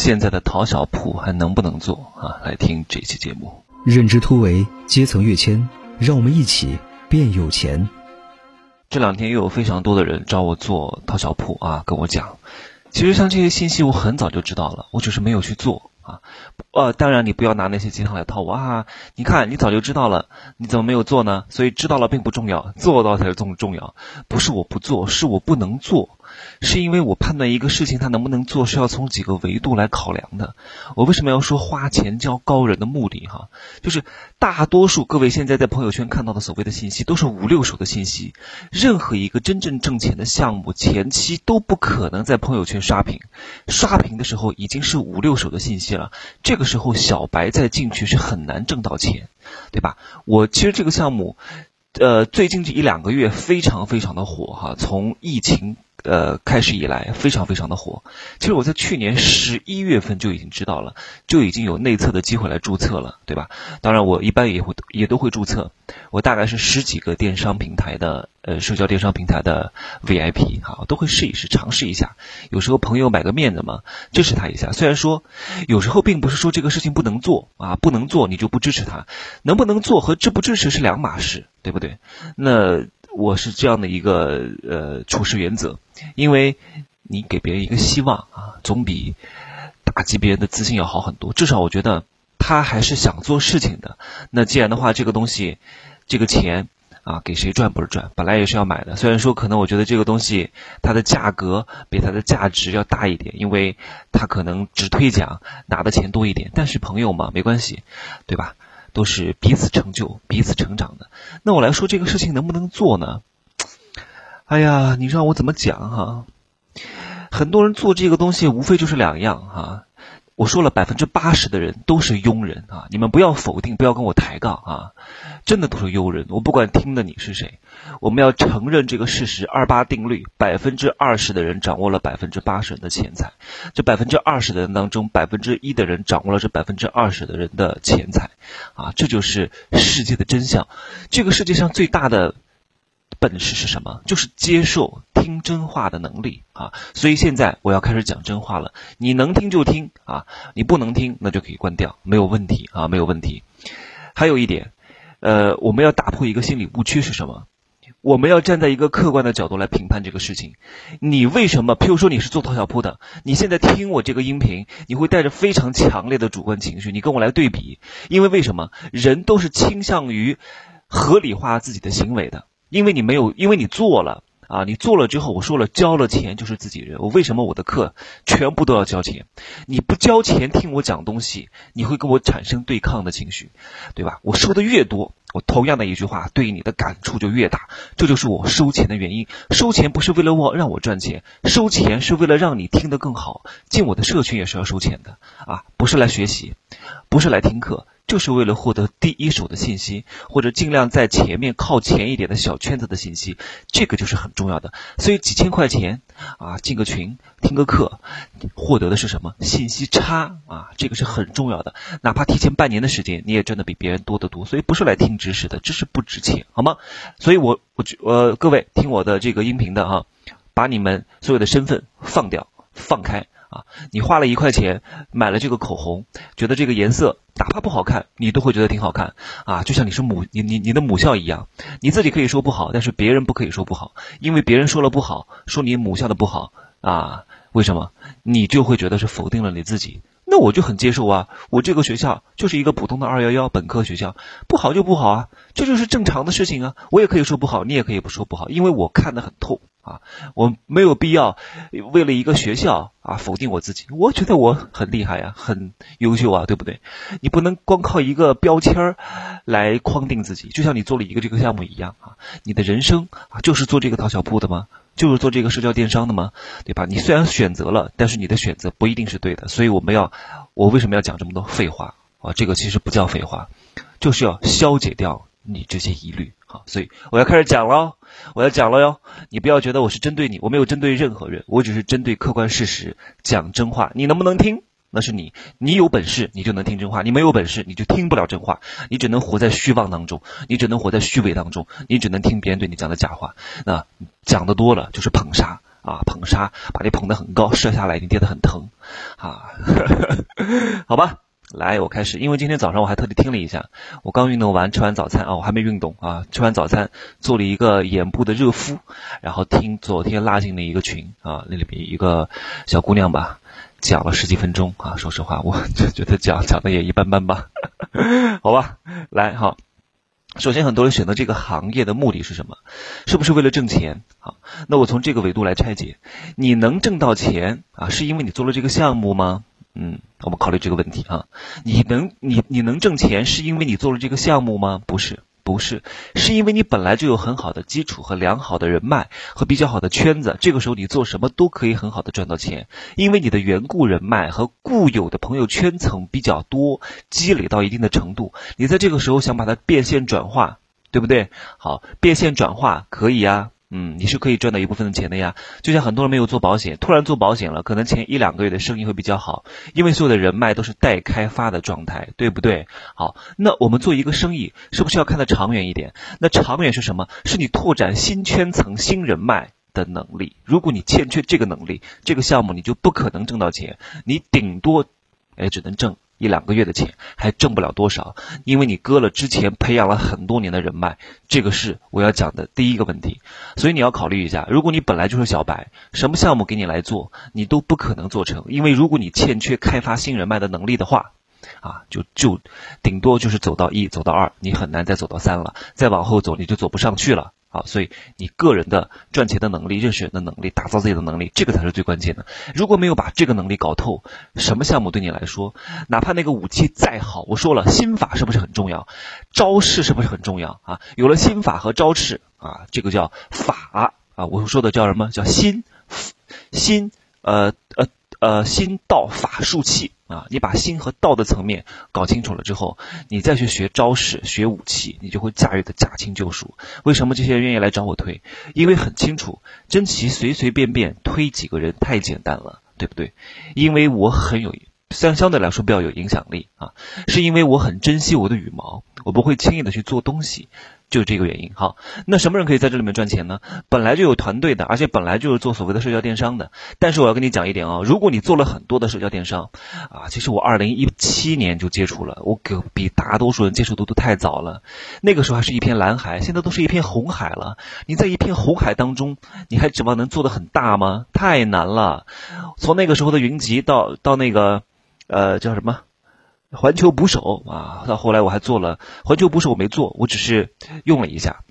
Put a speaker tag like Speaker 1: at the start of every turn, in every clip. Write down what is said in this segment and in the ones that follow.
Speaker 1: 现在的淘小铺还能不能做啊？来听这期节目。
Speaker 2: 认知突围，阶层跃迁，让我们一起变有钱。
Speaker 1: 这两天又有非常多的人找我做淘小铺啊，跟我讲，其实像这些信息我很早就知道了，我只是没有去做啊。呃，当然你不要拿那些鸡汤来套我啊。你看，你早就知道了，你怎么没有做呢？所以知道了并不重要，做到才是重重要。不是我不做，是我不能做。是因为我判断一个事情它能不能做是要从几个维度来考量的。我为什么要说花钱交高人的目的哈？就是大多数各位现在在朋友圈看到的所谓的信息都是五六手的信息。任何一个真正挣钱的项目前期都不可能在朋友圈刷屏，刷屏的时候已经是五六手的信息了。这个时候小白再进去是很难挣到钱，对吧？我其实这个项目，呃，最近这一两个月非常非常的火哈，从疫情。呃，开始以来非常非常的火。其实我在去年十一月份就已经知道了，就已经有内测的机会来注册了，对吧？当然，我一般也会也都会注册。我大概是十几个电商平台的呃社交电商平台的 VIP 哈，都会试一试，尝试一下。有时候朋友买个面子嘛，支持他一下。虽然说有时候并不是说这个事情不能做啊，不能做你就不支持他，能不能做和支不支持是两码事，对不对？那。我是这样的一个呃处事原则，因为你给别人一个希望啊，总比打击别人的自信要好很多。至少我觉得他还是想做事情的。那既然的话，这个东西，这个钱啊，给谁赚不是赚？本来也是要买的。虽然说可能我觉得这个东西它的价格比它的价值要大一点，因为它可能只推奖拿的钱多一点。但是朋友嘛，没关系，对吧？都是彼此成就、彼此成长的。那我来说这个事情能不能做呢？哎呀，你让我怎么讲哈？很多人做这个东西无非就是两样哈。我说了，百分之八十的人都是庸人啊！你们不要否定，不要跟我抬杠啊！真的都是庸人。我不管听的你是谁，我们要承认这个事实：二八定律，百分之二十的人掌握了百分之八十人的钱财。这百分之二十的人当中，百分之一的人掌握了这百分之二十的人的钱财。啊，这就是世界的真相。这个世界上最大的。本事是什么？就是接受听真话的能力啊！所以现在我要开始讲真话了。你能听就听啊，你不能听那就可以关掉，没有问题啊，没有问题。还有一点，呃，我们要打破一个心理误区是什么？我们要站在一个客观的角度来评判这个事情。你为什么？譬如说你是做淘小铺的，你现在听我这个音频，你会带着非常强烈的主观情绪，你跟我来对比。因为为什么？人都是倾向于合理化自己的行为的。因为你没有，因为你做了啊，你做了之后，我说了，交了钱就是自己人。我为什么我的课全部都要交钱？你不交钱听我讲东西，你会跟我产生对抗的情绪，对吧？我说的越多，我同样的一句话对你的感触就越大。这就是我收钱的原因。收钱不是为了我让我赚钱，收钱是为了让你听得更好。进我的社群也是要收钱的啊，不是来学习，不是来听课。就是为了获得第一手的信息，或者尽量在前面靠前一点的小圈子的信息，这个就是很重要的。所以几千块钱啊，进个群，听个课，获得的是什么信息差啊？这个是很重要的。哪怕提前半年的时间，你也赚的比别人多得多。所以不是来听知识的，知识不值钱，好吗？所以我我呃，各位听我的这个音频的哈，把你们所有的身份放掉，放开。啊，你花了一块钱买了这个口红，觉得这个颜色哪怕不好看，你都会觉得挺好看啊，就像你是母你你你的母校一样，你自己可以说不好，但是别人不可以说不好，因为别人说了不好，说你母校的不好啊，为什么？你就会觉得是否定了你自己。那我就很接受啊，我这个学校就是一个普通的二幺幺本科学校，不好就不好啊，这就是正常的事情啊，我也可以说不好，你也可以不说不好，因为我看得很透。啊，我没有必要为了一个学校啊否定我自己。我觉得我很厉害呀，很优秀啊，对不对？你不能光靠一个标签来框定自己。就像你做了一个这个项目一样啊，你的人生啊就是做这个淘小铺的吗？就是做这个社交电商的吗？对吧？你虽然选择了，但是你的选择不一定是对的。所以我们要，我为什么要讲这么多废话啊？这个其实不叫废话，就是要消解掉你这些疑虑。好，所以我要开始讲了，我要讲了哟。你不要觉得我是针对你，我没有针对任何人，我只是针对客观事实讲真话。你能不能听，那是你，你有本事你就能听真话，你没有本事你就听不了真话，你只能活在虚妄当中，你只能活在虚伪当中，你只能听别人对你讲的假话。那讲的多了就是捧杀啊，捧杀把你捧得很高，射下来你跌得很疼，啊，好吧，来我开始，因为今天早上我还特地听了一下，我刚运动完，吃完早餐啊，我还没运动啊，吃完早餐做了一个眼部的热敷，然后听昨天拉进了一个群啊，那里面一个小姑娘吧，讲了十几分钟啊，说实话，我就觉得讲讲的也一般般吧，好吧，来好。首先，很多人选择这个行业的目的是什么？是不是为了挣钱？好，那我从这个维度来拆解。你能挣到钱啊，是因为你做了这个项目吗？嗯，我们考虑这个问题啊。你能你你能挣钱，是因为你做了这个项目吗？不是。不是，是因为你本来就有很好的基础和良好的人脉和比较好的圈子，这个时候你做什么都可以很好的赚到钱，因为你的缘故人脉和固有的朋友圈层比较多，积累到一定的程度，你在这个时候想把它变现转化，对不对？好，变现转化可以呀。嗯，你是可以赚到一部分的钱的呀。就像很多人没有做保险，突然做保险了，可能前一两个月的生意会比较好，因为所有的人脉都是待开发的状态，对不对？好，那我们做一个生意，是不是要看得长远一点？那长远是什么？是你拓展新圈层、新人脉的能力。如果你欠缺这个能力，这个项目你就不可能挣到钱，你顶多，哎，只能挣。一两个月的钱还挣不了多少，因为你割了之前培养了很多年的人脉，这个是我要讲的第一个问题。所以你要考虑一下，如果你本来就是小白，什么项目给你来做，你都不可能做成，因为如果你欠缺开发新人脉的能力的话，啊，就就顶多就是走到一，走到二，你很难再走到三了，再往后走你就走不上去了。好，所以你个人的赚钱的能力、认识人的能力、打造自己的能力，这个才是最关键的。如果没有把这个能力搞透，什么项目对你来说，哪怕那个武器再好，我说了，心法是不是很重要？招式是不是很重要啊？有了心法和招式啊，这个叫法啊，我说的叫什么叫心？心，呃呃呃，心道法术器。啊，你把心和道的层面搞清楚了之后，你再去学招式、学武器，你就会驾驭的驾轻就熟。为什么这些人愿意来找我推？因为很清楚，真奇随随便便推几个人太简单了，对不对？因为我很有，相相对来说比较有影响力啊，是因为我很珍惜我的羽毛，我不会轻易的去做东西。就是这个原因，好，那什么人可以在这里面赚钱呢？本来就有团队的，而且本来就是做所谓的社交电商的。但是我要跟你讲一点啊，如果你做了很多的社交电商，啊，其实我二零一七年就接触了，我比比大多数人接触的都太早了。那个时候还是一片蓝海，现在都是一片红海了。你在一片红海当中，你还指望能做得很大吗？太难了。从那个时候的云集到到那个，呃，叫什么？环球捕手啊，到后来我还做了环球捕手，我没做，我只是用了一下。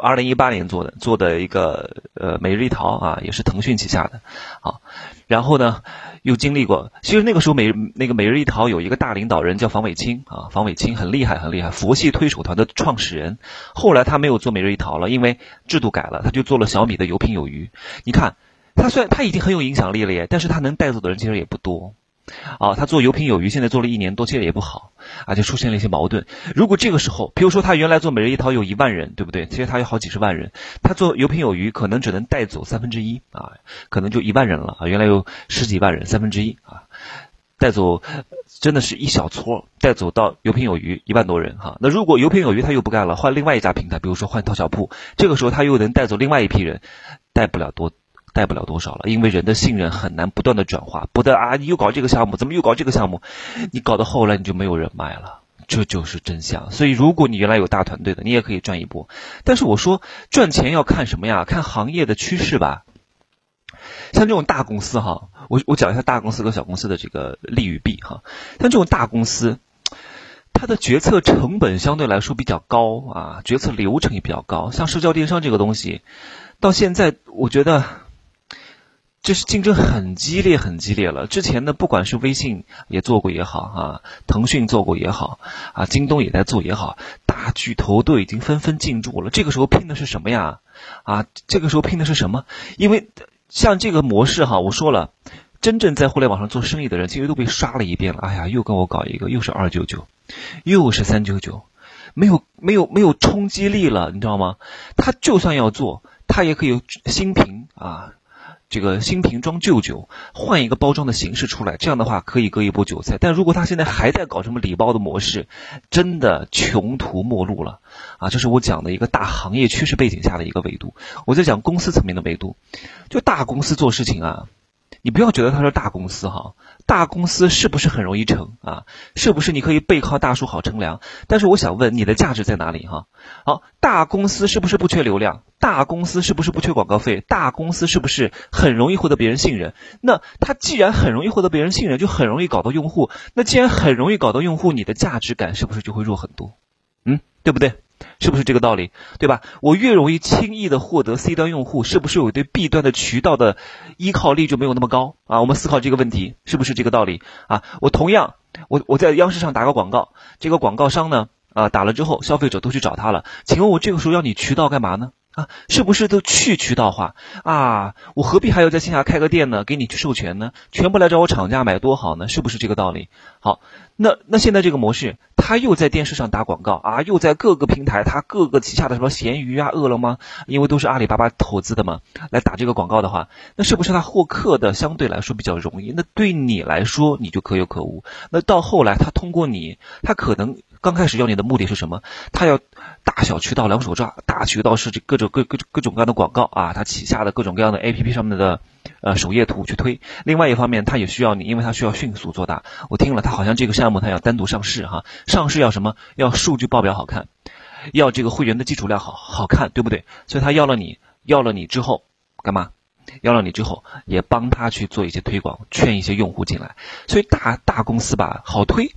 Speaker 1: 二零一八年做的，做的一个呃每日一淘啊，也是腾讯旗下的。好，然后呢又经历过，其实那个时候每那个每日一淘有一个大领导人叫房伟清啊，房伟清很厉害很厉害，佛系推手团的创始人。后来他没有做每日一淘了，因为制度改了，他就做了小米的有品有余。你看他虽然他已经很有影响力了耶，但是他能带走的人其实也不多。啊，他做有品有余，现在做了一年多，其实也不好，而且出现了一些矛盾。如果这个时候，比如说他原来做每日一淘有一万人，对不对？其实他有好几十万人，他做有品有余，可能只能带走三分之一啊，可能就一万人了啊。原来有十几万人，三分之一啊，带走真的是一小撮，带走到有品有余一万多人哈。那如果有品有余他又不干了，换另外一家平台，比如说换淘小铺，这个时候他又能带走另外一批人，带不了多。带不了多少了，因为人的信任很难不断的转化，不得啊！你又搞这个项目，怎么又搞这个项目？你搞到后来你就没有人脉了，这就是真相。所以如果你原来有大团队的，你也可以赚一波。但是我说赚钱要看什么呀？看行业的趋势吧。像这种大公司哈，我我讲一下大公司和小公司的这个利与弊哈。像这种大公司，它的决策成本相对来说比较高啊，决策流程也比较高。像社交电商这个东西，到现在我觉得。这是竞争很激烈，很激烈了。之前呢不管是微信也做过也好啊，腾讯做过也好啊，京东也在做也好，大巨头都已经纷纷进驻了。这个时候拼的是什么呀？啊，这个时候拼的是什么？因为像这个模式哈，我说了，真正在互联网上做生意的人，其实都被刷了一遍了。哎呀，又跟我搞一个，又是二九九，又是三九九，没有没有没有冲击力了，你知道吗？他就算要做，他也可以有新品啊。这个新瓶装旧酒，换一个包装的形式出来，这样的话可以割一波韭菜。但如果他现在还在搞什么礼包的模式，真的穷途末路了啊！这是我讲的一个大行业趋势背景下的一个维度。我在讲公司层面的维度，就大公司做事情啊，你不要觉得它是大公司哈。大公司是不是很容易成啊？是不是你可以背靠大树好乘凉？但是我想问，你的价值在哪里哈？好，大公司是不是不缺流量？大公司是不是不缺广告费？大公司是不是很容易获得别人信任？那它既然很容易获得别人信任，就很容易搞到用户。那既然很容易搞到用户，你的价值感是不是就会弱很多？嗯，对不对？是不是这个道理？对吧？我越容易轻易的获得 C 端用户，是不是我对 B 端的渠道的依靠力就没有那么高啊？我们思考这个问题，是不是这个道理啊？我同样，我我在央视上打个广告，这个广告商呢，啊打了之后，消费者都去找他了，请问我这个时候要你渠道干嘛呢？啊，是不是都去渠道化啊？我何必还要在线下开个店呢？给你去授权呢？全部来找我厂家买多好呢？是不是这个道理？好，那那现在这个模式，他又在电视上打广告啊，又在各个平台，他各个旗下的什么闲鱼啊、饿了么，因为都是阿里巴巴投资的嘛，来打这个广告的话，那是不是他获客的相对来说比较容易？那对你来说，你就可有可无。那到后来，他通过你，他可能。刚开始要你的目的是什么？他要大小渠道两手抓，大渠道是这各种各各各种各样的广告啊，他旗下的各种各样的 A P P 上面的呃首页图去推。另外一方面，他也需要你，因为他需要迅速做大。我听了，他好像这个项目他要单独上市哈，上市要什么？要数据报表好看，要这个会员的基础量好好看，对不对？所以他要了你，要了你之后干嘛？要了你之后，也帮他去做一些推广，劝一些用户进来。所以大大公司吧，好推，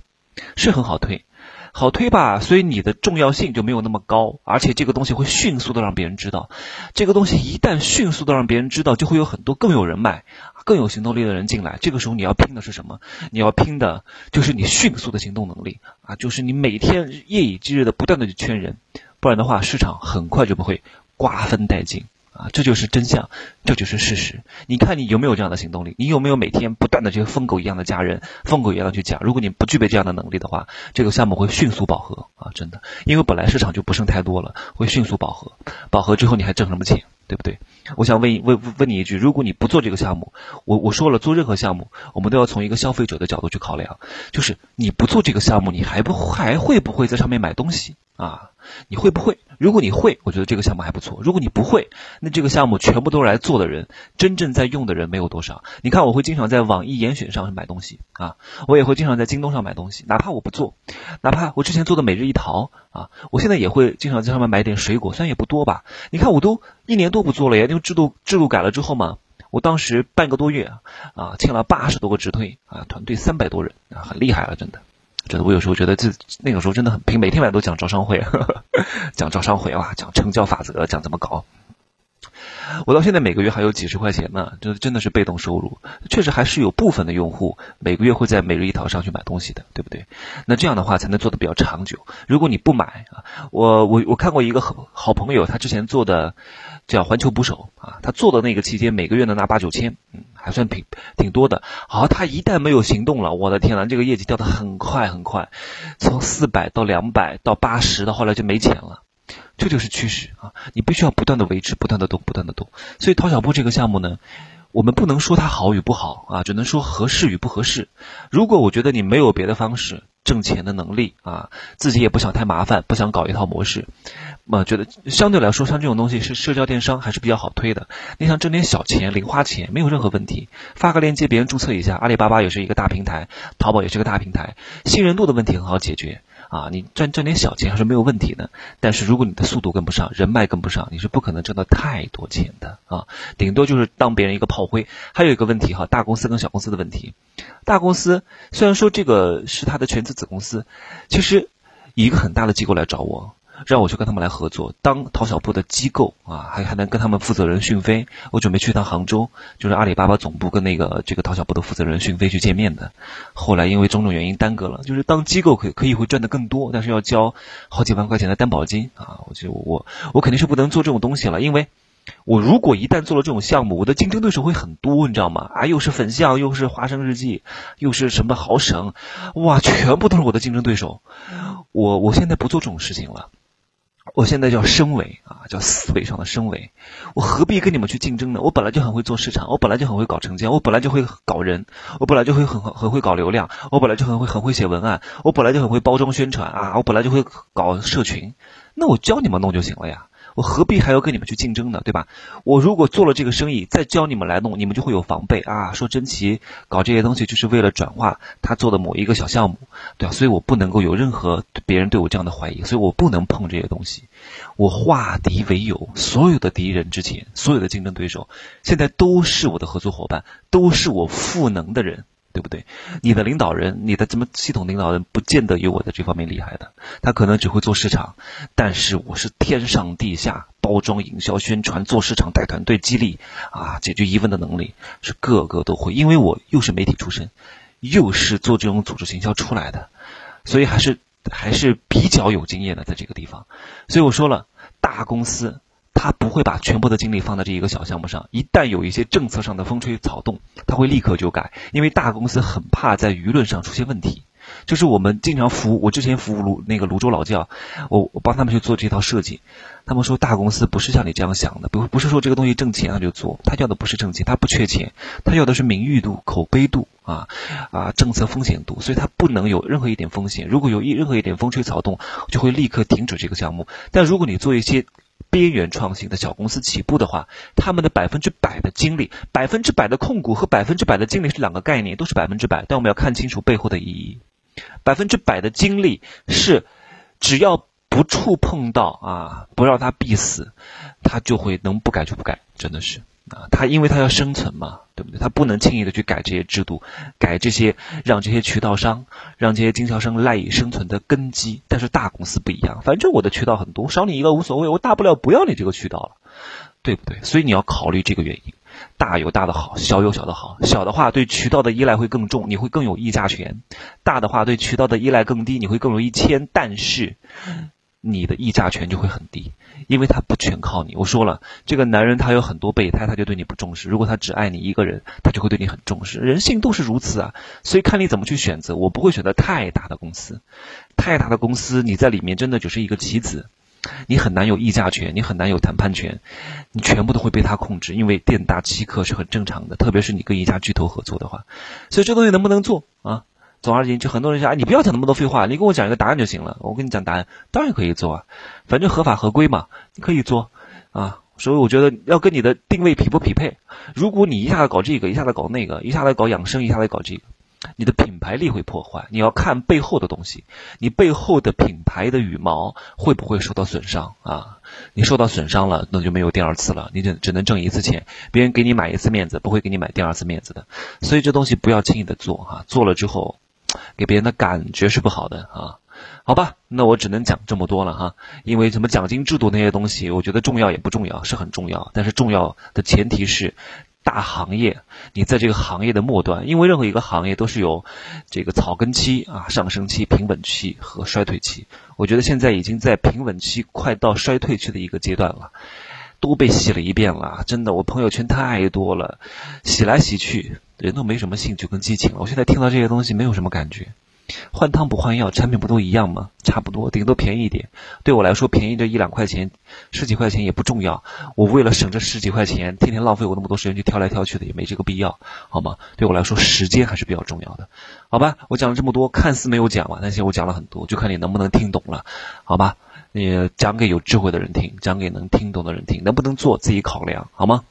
Speaker 1: 是很好推。好推吧，所以你的重要性就没有那么高，而且这个东西会迅速的让别人知道。这个东西一旦迅速的让别人知道，就会有很多更有人脉、更有行动力的人进来。这个时候你要拼的是什么？你要拼的就是你迅速的行动能力啊，就是你每天夜以继日的不断的去圈人，不然的话市场很快就不会瓜分殆尽。啊，这就是真相，这就是事实。你看你有没有这样的行动力？你有没有每天不断的这个疯狗一样的加人，疯狗一样的去加？如果你不具备这样的能力的话，这个项目会迅速饱和啊！真的，因为本来市场就不剩太多了，会迅速饱和。饱和之后你还挣什么钱？对不对？我想问一问问你一句：如果你不做这个项目，我我说了，做任何项目，我们都要从一个消费者的角度去考量，就是你不做这个项目，你还不还会不会在上面买东西啊？你会不会？如果你会，我觉得这个项目还不错。如果你不会，那这个项目全部都是来做的人，真正在用的人没有多少。你看，我会经常在网易严选上买东西啊，我也会经常在京东上买东西，哪怕我不做，哪怕我之前做的每日一淘啊，我现在也会经常在上面买点水果，虽然也不多吧。你看，我都一年多不做了呀，制度制度改了之后嘛，我当时半个多月啊，签了八十多个直推啊，团队三百多人啊，很厉害了，真的。真的，我有时候觉得这那个时候真的很拼，每天晚上都讲招商会，讲招商会哇，讲成交法则，讲怎么搞。我到现在每个月还有几十块钱呢，就真的是被动收入。确实还是有部分的用户每个月会在每日一淘上去买东西的，对不对？那这样的话才能做的比较长久。如果你不买啊，我我我看过一个好好朋友，他之前做的叫环球捕手啊，他做的那个期间每个月能拿八九千，嗯，还算挺挺多的。好，他一旦没有行动了，我的天呐，这个业绩掉的很快很快，从四百到两百到八十，到后来就没钱了。这就是趋势啊！你必须要不断的维持，不断的动，不断的动。所以淘小铺这个项目呢，我们不能说它好与不好啊，只能说合适与不合适。如果我觉得你没有别的方式挣钱的能力啊，自己也不想太麻烦，不想搞一套模式，那觉得相对来说，像这种东西是社交电商还是比较好推的。你想挣点小钱，零花钱没有任何问题，发个链接，别人注册一下。阿里巴巴也是一个大平台，淘宝也是个大平台，信任度的问题很好解决。啊，你赚赚点小钱还是没有问题的，但是如果你的速度跟不上，人脉跟不上，你是不可能挣到太多钱的啊，顶多就是当别人一个炮灰。还有一个问题哈，大公司跟小公司的问题，大公司虽然说这个是他的全资子公司，其实一个很大的机构来找我。让我去跟他们来合作，当淘小铺的机构啊，还还能跟他们负责人讯飞。我准备去一趟杭州，就是阿里巴巴总部跟那个这个淘小铺的负责人讯飞去见面的。后来因为种种原因耽搁了。就是当机构可以可以会赚得更多，但是要交好几万块钱的担保金啊！我就我我肯定是不能做这种东西了，因为我如果一旦做了这种项目，我的竞争对手会很多，你知道吗？啊，又是粉象，又是花生日记，又是什么豪省，哇，全部都是我的竞争对手。我我现在不做这种事情了。我现在叫升维啊，叫思维上的升维。我何必跟你们去竞争呢？我本来就很会做市场，我本来就很会搞成交，我本来就会搞人，我本来就会很很很会搞流量，我本来就很会很会写文案，我本来就很会包装宣传啊，我本来就会搞社群。那我教你们弄就行了呀。我何必还要跟你们去竞争呢？对吧？我如果做了这个生意，再教你们来弄，你们就会有防备啊。说真奇搞这些东西就是为了转化他做的某一个小项目，对吧？所以我不能够有任何别人对我这样的怀疑，所以我不能碰这些东西。我化敌为友，所有的敌人之前，所有的竞争对手，现在都是我的合作伙伴，都是我赋能的人。对不对？你的领导人，你的怎么系统领导人，不见得有我在这方面厉害的，他可能只会做市场，但是我是天上地下，包装、营销、宣传、做市场、带团队、激励啊，解决疑问的能力是个个都会，因为我又是媒体出身，又是做这种组织行销出来的，所以还是还是比较有经验的在这个地方。所以我说了，大公司。他不会把全部的精力放在这一个小项目上，一旦有一些政策上的风吹草动，他会立刻就改，因为大公司很怕在舆论上出现问题。就是我们经常服务，我之前服务泸那个泸州老窖，我我帮他们去做这套设计，他们说大公司不是像你这样想的，不不是说这个东西挣钱他就做，他要的不是挣钱，他不缺钱，他要的是名誉度、口碑度啊啊政策风险度，所以他不能有任何一点风险，如果有一任何一点风吹草动，就会立刻停止这个项目。但如果你做一些边缘创新的小公司起步的话，他们的百分之百的精力，百分之百的控股和百分之百的精力是两个概念，都是百分之百，但我们要看清楚背后的意义。百分之百的精力是，只要不触碰到啊，不让他必死，他就会能不改就不改，真的是啊，他因为他要生存嘛，对不对？他不能轻易的去改这些制度，改这些让这些渠道商、让这些经销商赖以生存的根基。但是大公司不一样，反正我的渠道很多，少你一个无所谓，我大不了不要你这个渠道了，对不对？所以你要考虑这个原因。大有大的好，小有小的好。小的话对渠道的依赖会更重，你会更有议价权；大的话对渠道的依赖更低，你会更容易签。但是你的议价权就会很低，因为他不全靠你。我说了，这个男人他有很多备胎，他就对你不重视。如果他只爱你一个人，他就会对你很重视。人性都是如此啊，所以看你怎么去选择。我不会选择太大的公司，太大的公司你在里面真的只是一个棋子。你很难有议价权，你很难有谈判权，你全部都会被他控制，因为店大欺客是很正常的，特别是你跟一家巨头合作的话，所以这东西能不能做啊？总而言之，很多人说，哎，你不要讲那么多废话，你跟我讲一个答案就行了。我跟你讲答案，当然可以做啊，反正合法合规嘛，你可以做啊。所以我觉得要跟你的定位匹不匹配。如果你一下子搞这个，一下子搞那个，一下子搞养生，一下子搞这个。你的品牌力会破坏，你要看背后的东西，你背后的品牌的羽毛会不会受到损伤啊？你受到损伤了，那就没有第二次了，你只只能挣一次钱，别人给你买一次面子，不会给你买第二次面子的。所以这东西不要轻易的做哈，做了之后，给别人的感觉是不好的啊。好吧，那我只能讲这么多了哈，因为什么奖金制度那些东西，我觉得重要也不重要，是很重要，但是重要的前提是。大行业，你在这个行业的末端，因为任何一个行业都是有这个草根期啊、上升期、平稳期和衰退期。我觉得现在已经在平稳期，快到衰退期的一个阶段了，都被洗了一遍了。真的，我朋友圈太多了，洗来洗去，人都没什么兴趣跟激情了。我现在听到这些东西，没有什么感觉。换汤不换药，产品不都一样吗？差不多，顶多便宜一点。对我来说，便宜这一两块钱、十几块钱也不重要。我为了省这十几块钱，天天浪费我那么多时间去挑来挑去的，也没这个必要，好吗？对我来说，时间还是比较重要的，好吧？我讲了这么多，看似没有讲完，但是我讲了很多，就看你能不能听懂了，好吧？你讲给有智慧的人听，讲给能听懂的人听，能不能做自己考量，好吗？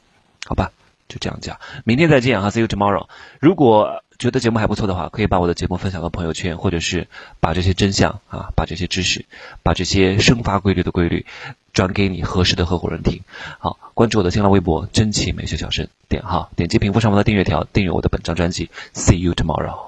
Speaker 1: 好吧，就这样讲，明天再见哈，See you tomorrow。如果觉得节目还不错的话，可以把我的节目分享到朋友圈，或者是把这些真相啊，把这些知识，把这些生发规律的规律，转给你合适的合伙人听。好，关注我的新浪微博“真奇美学小生”，点哈，点击屏幕上方的订阅条，订阅我的本张专辑。See you tomorrow。